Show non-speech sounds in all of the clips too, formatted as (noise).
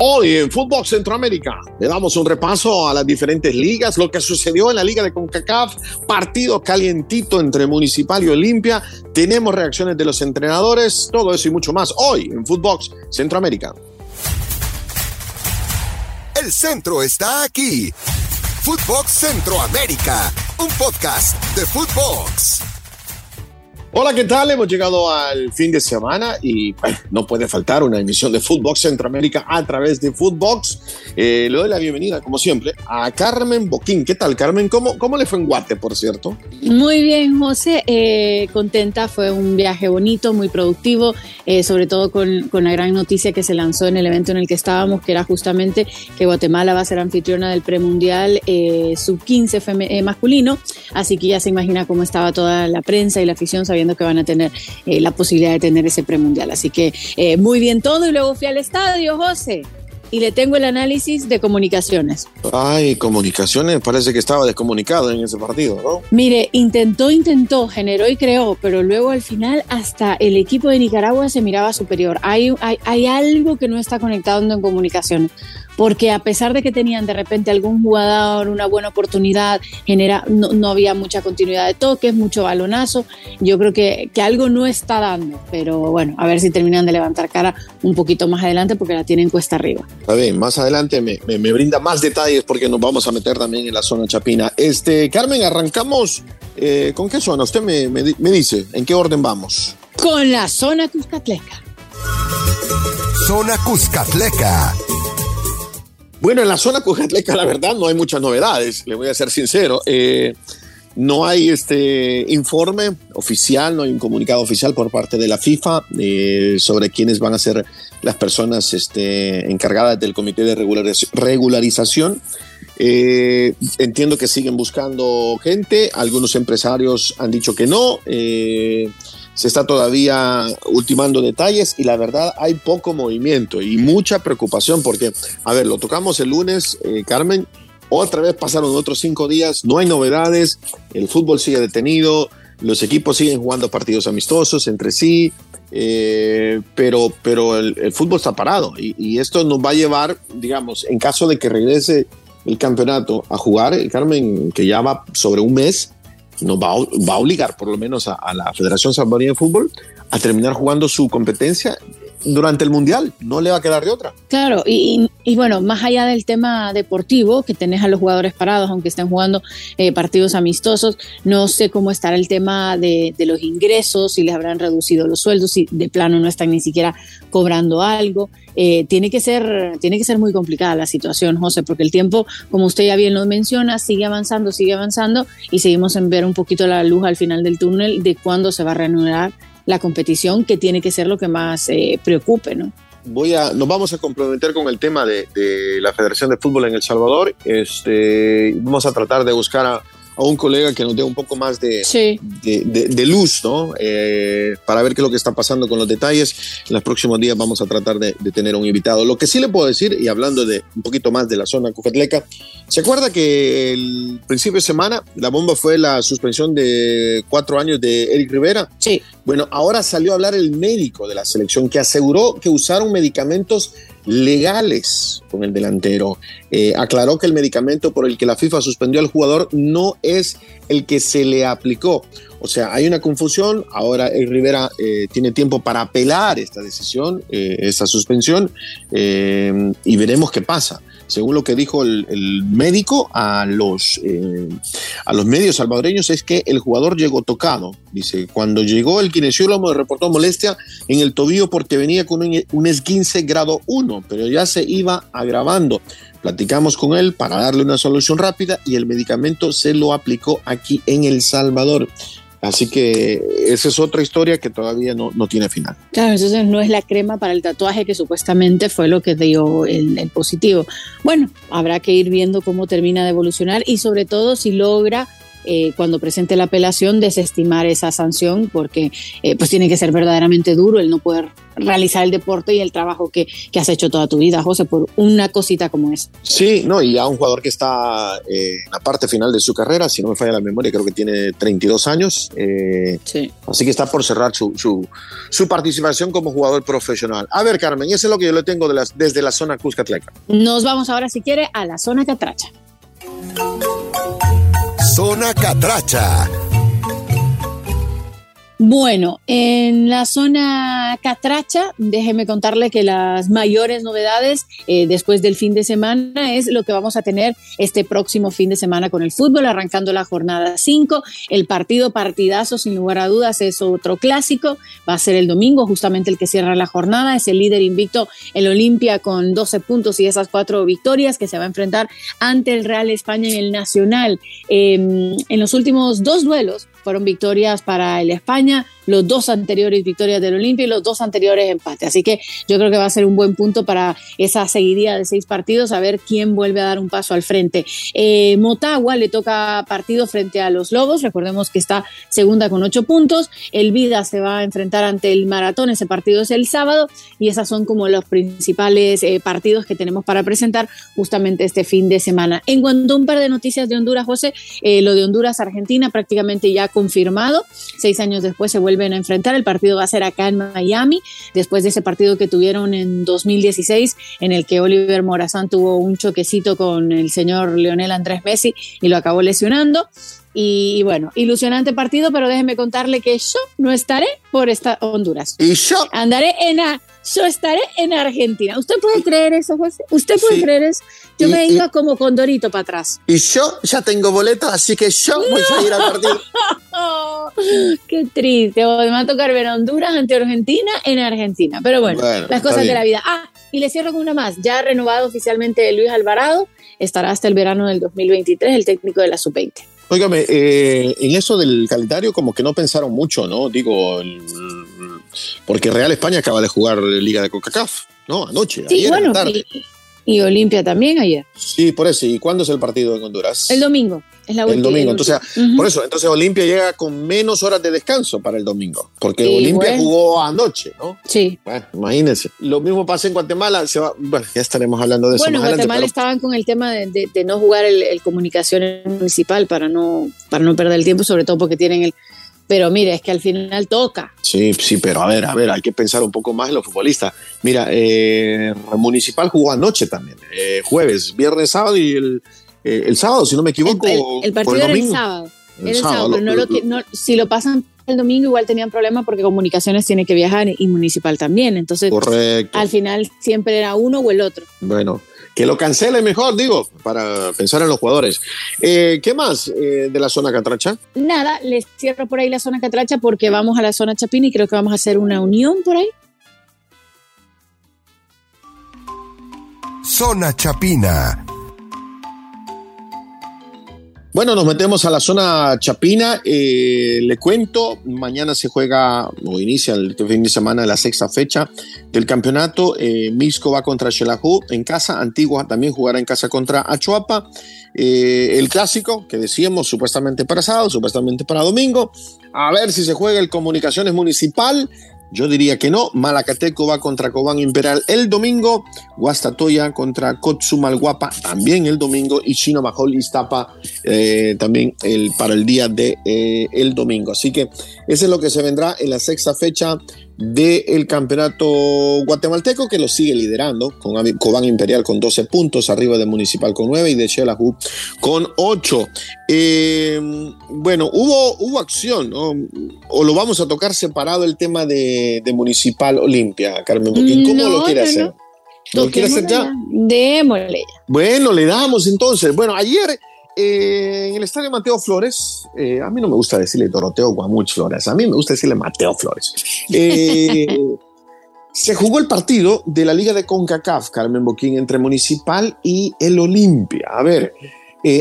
Hoy en Fútbol Centroamérica le damos un repaso a las diferentes ligas, lo que sucedió en la liga de CONCACAF, partido calientito entre Municipal y Olimpia, tenemos reacciones de los entrenadores, todo eso y mucho más hoy en Fútbol Centroamérica. El centro está aquí. Footbox Centroamérica, un podcast de Footbox. Hola, ¿qué tal? Hemos llegado al fin de semana y no puede faltar una emisión de Footbox Centroamérica a través de Footbox. Eh, le doy la bienvenida, como siempre, a Carmen Boquín. ¿Qué tal, Carmen? ¿Cómo, cómo le fue en Guate, por cierto? Muy bien, José. Eh, contenta. Fue un viaje bonito, muy productivo, eh, sobre todo con, con, la gran noticia que se lanzó en el evento en el que estábamos, que era justamente que Guatemala va a ser anfitriona del premundial sub-15 masculino. Así que ya se imagina cómo estaba toda la prensa y la afición sabiendo que van a tener eh, la posibilidad de tener ese premundial. Así que eh, muy bien todo. Y luego fui al estadio, José y le tengo el análisis de comunicaciones. Ay, comunicaciones, parece que estaba descomunicado en ese partido, ¿no? Mire, intentó, intentó, generó y creó, pero luego al final hasta el equipo de Nicaragua se miraba superior. Hay, hay, hay algo que no está conectado en comunicaciones porque a pesar de que tenían de repente algún jugador, una buena oportunidad, genera, no, había mucha continuidad de toques, mucho balonazo, yo creo que, que, algo no está dando, pero bueno, a ver si terminan de levantar cara un poquito más adelante porque la tienen cuesta arriba. Está bien, más adelante me, me, brinda más detalles porque nos vamos a meter también en la zona chapina. Este, Carmen, arrancamos, eh, ¿con qué zona? Usted me, me dice, ¿en qué orden vamos? Con la zona Cuscatleca. Zona Cuscatleca. Bueno, en la zona Cujatleca, la verdad, no hay muchas novedades, le voy a ser sincero. Eh, no hay este informe oficial, no hay un comunicado oficial por parte de la FIFA eh, sobre quiénes van a ser las personas este, encargadas del comité de regularización. Eh, entiendo que siguen buscando gente, algunos empresarios han dicho que no se está todavía ultimando detalles y la verdad hay poco movimiento y mucha preocupación porque, a ver, lo tocamos el lunes, eh, Carmen, otra vez pasaron otros cinco días, no hay novedades, el fútbol sigue detenido, los equipos siguen jugando partidos amistosos entre sí, eh, pero, pero el, fútbol está parado y, y, esto nos va a llevar, digamos, en caso de que regrese el campeonato a jugar, Carmen, que ya va sobre un mes, nos va a, obligar por lo menos a, la Federación Salvadoreña de Fútbol a terminar jugando su competencia durante el Mundial, no le va a quedar de otra. Claro, y, bueno, más allá del tema deportivo, que tenés a los jugadores parados, aunque estén jugando eh, partidos amistosos, no sé cómo estará el tema de, los ingresos, si les habrán reducido los sueldos, si de plano no están ni siquiera cobrando algo. Eh, tiene, que ser, tiene que ser muy complicada la situación, José, porque el tiempo, como usted ya bien lo menciona, sigue avanzando, sigue avanzando y seguimos en ver un poquito la luz al final del túnel de cuándo se va a reanudar la competición, que tiene que ser lo que más eh, preocupe, ¿no? Voy a, nos vamos a comprometer con el tema de, de, la Federación de Fútbol en El Salvador. Este, vamos a tratar de buscar a, a un colega que nos dé un poco más de, de, luz, ¿no? Eh, para ver qué es lo que está pasando con los detalles. En los próximos días vamos a tratar de, tener un invitado. Lo que sí le puedo decir, y hablando de un poquito más de la zona Cujatleca, ¿se acuerda que el principio de semana la bomba fue la suspensión de cuatro años de Eric Rivera? Sí. Bueno, ahora salió a hablar el médico de la selección que aseguró que usaron medicamentos legales con el delantero. Eh, aclaró que el medicamento por el que la FIFA suspendió al jugador no es el que se le aplicó. O sea, hay una confusión. Ahora el Rivera eh, tiene tiempo para apelar esta decisión, eh, esta suspensión, y veremos qué pasa según lo que dijo el, médico a los, eh, a los medios salvadoreños, es que el jugador llegó tocado. Dice, cuando llegó el kinesiólogo reportó molestia en el tobillo porque venía con un, un esguince grado 1, pero ya se iba agravando. Platicamos con él para darle una solución rápida y el medicamento se lo aplicó aquí en El Salvador. Así que esa es otra historia que todavía no, no, tiene final. Claro, entonces no es la crema para el tatuaje que supuestamente fue lo que dio el, el, positivo. Bueno, habrá que ir viendo cómo termina de evolucionar y sobre todo si logra eh, cuando presente la apelación, desestimar esa sanción, porque eh, pues tiene que ser verdaderamente duro el no poder realizar el deporte y el trabajo que, que, has hecho toda tu vida, José, por una cosita como esa. Sí, no, y a un jugador que está eh, en la parte final de su carrera, si no me falla la memoria, creo que tiene 32 años. Eh, sí. Así que está por cerrar su, su, su, participación como jugador profesional. A ver, Carmen, eso es lo que yo le tengo de las, desde la zona Cuscatleca. Nos vamos ahora, si quiere, a la zona Catracha. Zona Catracha. Bueno, en la zona Catracha, déjeme contarle que las mayores novedades eh, después del fin de semana es lo que vamos a tener este próximo fin de semana con el fútbol, arrancando la jornada 5. El partido partidazo, sin lugar a dudas, es otro clásico. Va a ser el domingo, justamente el que cierra la jornada. Es el líder invicto, el Olimpia, con 12 puntos y esas cuatro victorias que se va a enfrentar ante el Real España en el Nacional. Eh, en los últimos dos duelos, fueron victorias para el España los dos anteriores victorias del Olimpia y los dos anteriores empates. Así que yo creo que va a ser un buen punto para esa seguidilla de seis partidos, a ver quién vuelve a dar un paso al frente. Eh, Motagua le toca partido frente a los Lobos, recordemos que está segunda con ocho puntos. El Vida se va a enfrentar ante el Maratón, ese partido es el sábado y esas son como los principales eh, partidos que tenemos para presentar justamente este fin de semana. En cuanto a un par de noticias de Honduras, José, eh, lo de Honduras-Argentina prácticamente ya confirmado. Seis años después se vuelve vuelven a enfrentar. El partido va a ser acá en Miami, después de ese partido que tuvieron en 2016, en el que Oliver Morazán tuvo un choquecito con el señor Leonel Andrés Messi y lo acabó lesionando. Y, bueno, ilusionante partido, pero déjeme contarle que yo no estaré por esta Honduras. Y yo andaré en a, yo estaré en Argentina. ¿Usted puede creer eso, José? ¿Usted puede creer eso? Yo me iba como condorito para atrás. Y yo ya tengo boleto, así que yo voy a ir a partido. (laughs) Qué triste. Me va a tocar ver Honduras ante Argentina en Argentina. Pero bueno, las cosas de la vida. Ah, y le cierro con una más. Ya renovado oficialmente Luis Alvarado. Estará hasta el verano del 2023 el técnico de la sub-20. Óigame, eh, en eso del calendario como que no pensaron mucho, ¿no? Digo, porque Real España acaba de jugar Liga de CONCACAF, ¿no? Anoche, sí, bueno, tarde. Y, Olimpia también ayer. Sí, por eso. ¿Y cuándo es el partido en Honduras? El domingo. Es la el domingo. Entonces, por eso, entonces Olimpia llega con menos horas de descanso para el domingo, porque Olimpia jugó anoche, ¿no? Sí. Bueno, imagínense. Lo mismo pasa en Guatemala. Se va, bueno, ya estaremos hablando de eso. Bueno, en Guatemala estaban con el tema de, no jugar el, el, comunicación municipal para no, para no perder el tiempo, sobre todo porque tienen el. Pero mire, es que al final toca. Sí, sí, pero a ver, a ver, hay que pensar un poco más en los futbolistas. Mira, eh, Municipal jugó anoche también, eh, jueves, viernes, sábado y el, eh, el sábado, si no me equivoco. El, partido era el sábado. era el sábado, pero no lo, no, si lo pasan el domingo igual tenían problemas porque comunicaciones tiene que viajar y municipal también. Entonces, al final siempre era uno o el otro. Bueno, que lo cancele mejor, digo, para pensar en los jugadores. Eh, ¿Qué más eh, de la zona Catracha? Nada, les cierro por ahí la zona Catracha porque vamos a la zona Chapina y creo que vamos a hacer una unión por ahí. Zona Chapina bueno, nos metemos a la zona chapina. Eh, le cuento, mañana se juega o inicia el fin de semana la sexta fecha del campeonato. Eh, Misco va contra Xelajú en casa. Antigua también jugará en casa contra Achuapa. Eh, el clásico que decíamos supuestamente para sábado, supuestamente para domingo. A ver si se juega el Comunicaciones Municipal yo diría que no. Malacateco va contra Cobán Imperial el domingo. Guastatoya contra Kotsumalguapa también el domingo. Y Chino Majol Iztapa eh, también el, para el día de eh, el domingo. Así que eso es lo que se vendrá en la sexta fecha del campeonato guatemalteco que lo sigue liderando con Cobán Imperial con 12 puntos, arriba de Municipal con 9 y de Xelajú con 8. Eh, bueno, hubo, hubo acción, o lo vamos a tocar separado el tema de, Municipal Olimpia, Carmen Boquín. ¿Cómo lo quiere hacer? ¿Lo quiere hacer ya? Démosle. Bueno, le damos entonces. Bueno, ayer eh, en el estadio Mateo Flores, eh, a mí no me gusta decirle Doroteo Guamuch Flores, a mí me gusta decirle Mateo Flores. Eh, (laughs) se jugó el partido de la Liga de CONCACAF, Carmen Boquín, entre Municipal y el Olimpia. A ver,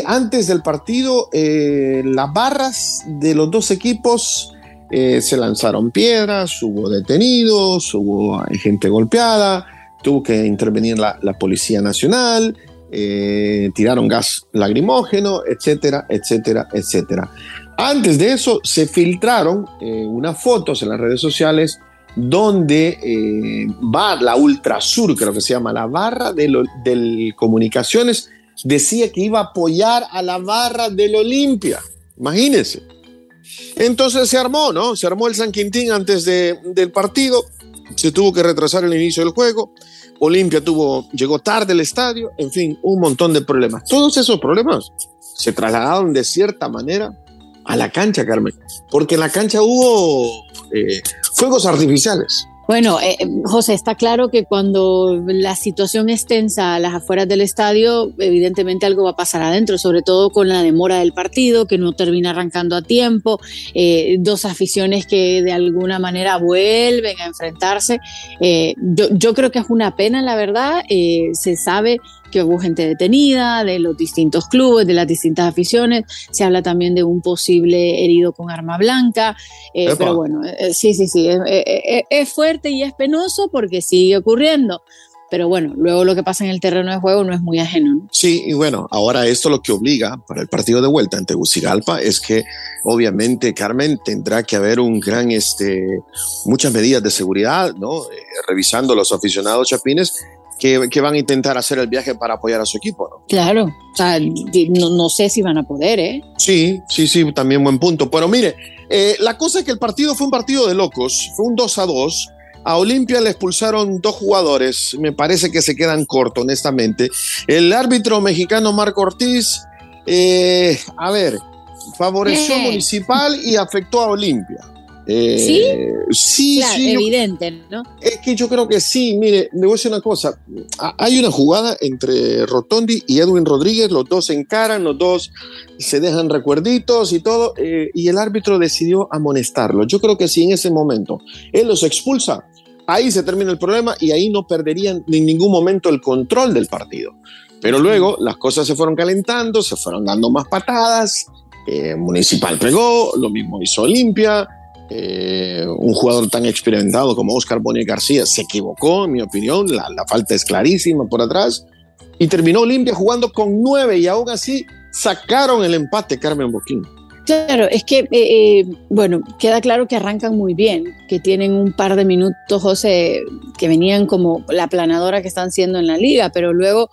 antes del partido, las barras de los dos equipos se lanzaron piedras, hubo detenidos, hubo gente golpeada, tuvo que intervenir la, la Policía Nacional. Eh, tiraron gas lagrimógeno, etcétera, etcétera, etcétera. Antes de eso, se filtraron eh, unas fotos en las redes sociales donde eh, va la Ultrasur, creo que se llama, la barra de, comunicaciones, decía que iba a apoyar a la barra del Olimpia. Imagínense. Entonces se armó, ¿no? Se armó el San Quintín antes del partido, se tuvo que retrasar el inicio del juego, Olimpia tuvo, llegó tarde al estadio, en fin, un montón de problemas. Todos esos problemas se trasladaron de cierta manera a la cancha, Carmen, porque en la cancha hubo eh, fuegos artificiales. Bueno, eh, eh, José, está claro que cuando la situación es tensa a las afueras del estadio, evidentemente algo va a pasar adentro, sobre todo con la demora del partido, que no termina arrancando a tiempo, eh, dos aficiones que de alguna manera vuelven a enfrentarse. yo, yo, creo que es una pena, la verdad. se sabe que hubo gente detenida de los distintos clubes, de las distintas aficiones. Se habla también de un posible herido con arma blanca. Eh, pero bueno, eh, eh, sí, sí, sí, es, fuerte y es penoso porque sigue ocurriendo pero bueno, luego lo que pasa en el terreno de juego no es muy ajeno. Sí, y bueno, ahora esto lo que obliga para el partido de vuelta ante Tegucigalpa es que obviamente Carmen tendrá que haber un gran, este, muchas medidas de seguridad, ¿no? revisando los aficionados chapines que, van a intentar hacer el viaje para apoyar a su equipo. ¿no? Claro, o sea, no, sé si van a poder, ¿eh? Sí, sí, sí, también buen punto. Pero mire, eh, la cosa es que el partido fue un partido de locos, fue un 2 a 2. A Olimpia le expulsaron dos jugadores, me parece que se quedan cortos, honestamente. El árbitro mexicano Marco Ortiz, eh, a ver, favoreció a. Municipal y afectó a Olimpia. Eh, ¿Sí? Sí, evidente, ¿no? Es que yo creo que sí. Mire, le voy a decir una cosa. Hay una jugada entre Rotondi y Edwin Rodríguez. Los dos se encaran, los dos se dejan recuerditos y todo. Eh, y el árbitro decidió amonestarlo. Yo creo que si en ese momento él los expulsa, ahí se termina el problema y ahí no perderían en ningún momento el control del partido. Pero luego las cosas se fueron calentando, se fueron dando más patadas. Eh, Municipal pegó, lo mismo hizo Olimpia eh, un jugador tan experimentado como Oscar Boni García se equivocó, en mi opinión, la, falta es clarísima por atrás, y terminó Olimpia jugando con nueve y aún así sacaron el empate Carmen Boquín. Claro, es que, eh, eh, bueno, queda claro que arrancan muy bien, que tienen un par de minutos, José, que venían como la planadora que están siendo en la liga, pero luego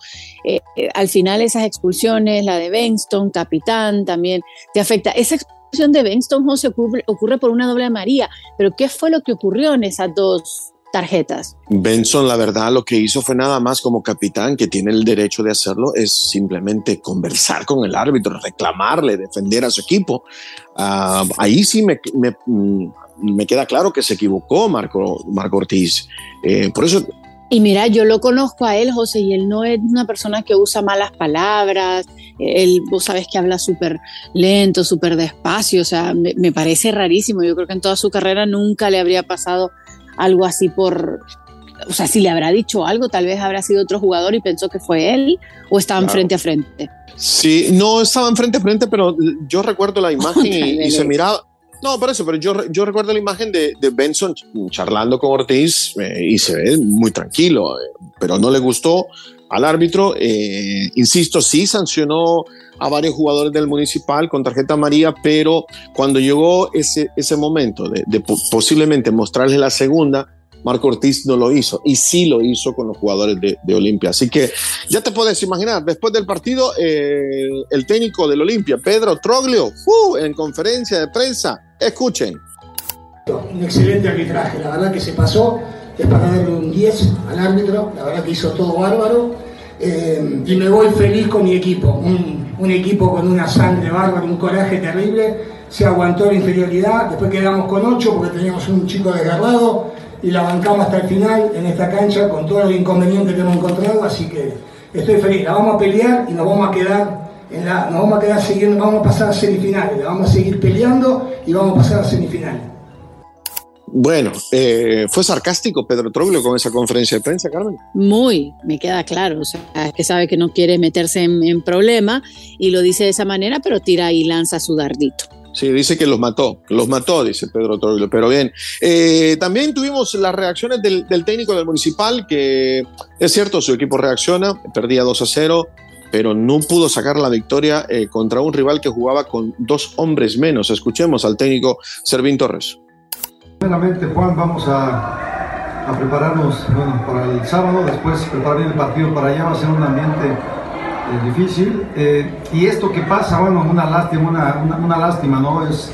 al final esas expulsiones, la de Benston, capitán, también te afecta. Esa de Benston José ocurre, por una doble María, pero ¿qué fue lo que ocurrió en esas dos tarjetas. Benson, la verdad, lo que hizo fue nada más como capitán, que tiene el derecho de hacerlo, es simplemente conversar con el árbitro, reclamarle, defender a su equipo. Ah, ahí sí me, mm, me, queda claro que se equivocó Marco, Marco Ortiz. Eh, por eso y mira, yo lo conozco a él, José, y él no es una persona que usa malas palabras, él, vos sabes que habla súper lento, súper despacio, o sea, me, parece rarísimo. Yo creo que en toda su carrera nunca le habría pasado algo así por, o sea, si le habrá dicho algo, tal vez habrá sido otro jugador y pensó que fue él, o estaban frente a frente. Sí, no estaban frente a frente, pero yo recuerdo la (laughs) imagen y, se miraba, no, por eso, pero yo, yo recuerdo la imagen de, de Benson charlando con Ortiz eh, y se ve muy tranquilo, eh, pero no le gustó al árbitro. Eh, insisto, sí sancionó a varios jugadores del municipal con tarjeta amarilla, pero cuando llegó ese, ese momento de, de posiblemente mostrarle la segunda, Marco Ortiz no lo hizo y sí lo hizo con los jugadores de, Olimpia. Así que ya te puedes imaginar, después del partido, el técnico del Olimpia, Pedro Troglio, uh, en conferencia de prensa, escuchen. Un excelente arbitraje, la verdad que se pasó, es para darle un 10 al árbitro, la verdad que hizo todo bárbaro. Eh, y me voy feliz con mi equipo, un, un equipo con una sangre bárbara, un coraje terrible, se aguantó la inferioridad, después quedamos con 8 porque teníamos un chico desgarrado, y la bancamos hasta el final en esta cancha con todos los inconvenientes que hemos encontrado, así que estoy feliz. La vamos a pelear y nos vamos a quedar en la, nos vamos a quedar siguiendo, vamos a pasar a semifinales, la vamos a seguir peleando y vamos a pasar a semifinales. Bueno, eh, ¿fue sarcástico Pedro Troglio con esa conferencia de prensa, Carmen? Muy, me queda claro. O sea, que sabe que no quiere meterse en, en problema y lo dice de esa manera, pero tira y lanza su dardito. Sí, dice que los mató, los mató, dice Pedro Troglio. Pero bien, eh, también tuvimos las reacciones del, técnico del municipal, que es cierto, su equipo reacciona, perdía 2 a 0, pero no pudo sacar la victoria eh, contra un rival que jugaba con dos hombres menos. Escuchemos al técnico Servín Torres. Primeramente, Juan, vamos a, prepararnos para el sábado, después preparar el partido para allá, va a ser un ambiente eh, difícil. Eh, y esto que pasa, bueno, una lástima, una, una, lástima, ¿no? Es,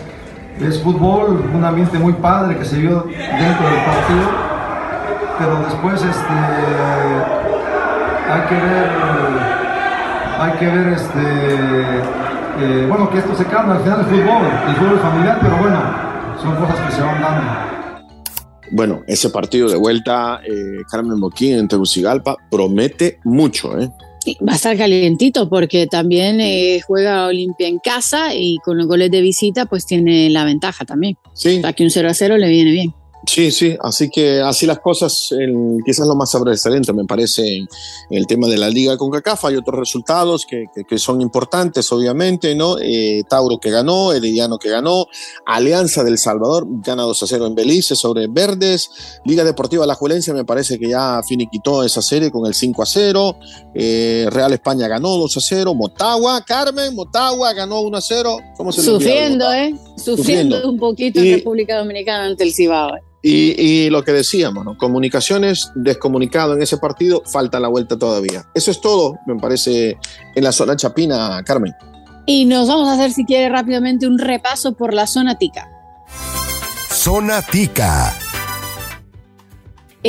es fútbol, un ambiente muy padre que se vio dentro del partido, pero después este, hay que ver, hay que ver este, eh, bueno, que esto se cambia, al final el fútbol, el fútbol familiar, pero bueno, son cosas que se van dando. Bueno, ese partido de vuelta, Carmen Boquín en Tegucigalpa, promete mucho, ¿eh? Va a estar calientito porque también eh, juega Olimpia en casa y con los goles de visita pues tiene la ventaja también. Sí. O sea que un 0 a 0 le viene bien. Sí, sí, así que así las cosas, el, quizás lo más sobresaliente me parece el tema de la liga con CACAF, hay otros resultados que, que, que son importantes, obviamente, ¿no? Eh, Tauro que ganó, Herediano que ganó, Alianza del Salvador gana 2 a 0 en Belice sobre Verdes, Liga Deportiva La Juelencia me parece que ya finiquitó esa serie con el 5 a 0, eh, Real España ganó 2 a 0, Motagua, Carmen, Motagua ganó 1 a 0, ¿cómo se Sufriendo, ¿eh? Sufriendo, Sufriendo, un poquito y, en República Dominicana ante el Cibao. Y, y, lo que decíamos, ¿no? comunicaciones descomunicado en ese partido, falta la vuelta todavía. Eso es todo, me parece, en la zona chapina, Carmen. Y nos vamos a hacer, si quiere, rápidamente un repaso por la zona tica. Zona tica.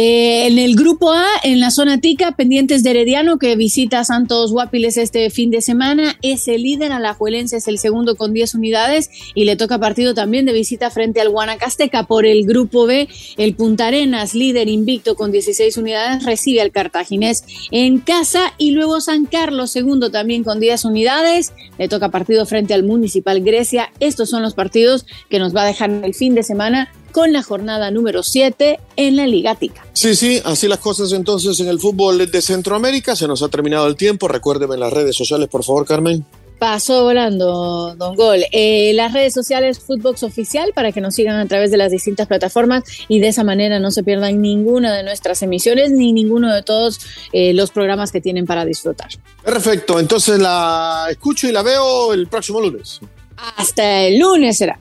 Eh, en el grupo A, en la zona tica, pendientes de Herediano, que visita Santos Guapiles este fin de semana, es el líder, Alajuelense es el segundo con 10 unidades y le toca partido también de visita frente al Guanacasteca. Por el grupo B, el Punta Arenas, líder invicto con 16 unidades, recibe al Cartaginés en casa y luego San Carlos, segundo también con 10 unidades, le toca partido frente al Municipal Grecia. Estos son los partidos que nos va a dejar el fin de semana con la jornada número 7 en la Liga Tica. Sí, sí, así las cosas entonces en el fútbol de Centroamérica. Se nos ha terminado el tiempo. Recuérdeme en las redes sociales, por favor, Carmen. Pasó volando, Don Gol. Eh, las redes sociales Footbox Oficial para que nos sigan a través de las distintas plataformas y de esa manera no se pierdan ninguna de nuestras emisiones ni ninguno de todos eh, los programas que tienen para disfrutar. Perfecto, entonces la escucho y la veo el próximo lunes. Hasta el lunes será.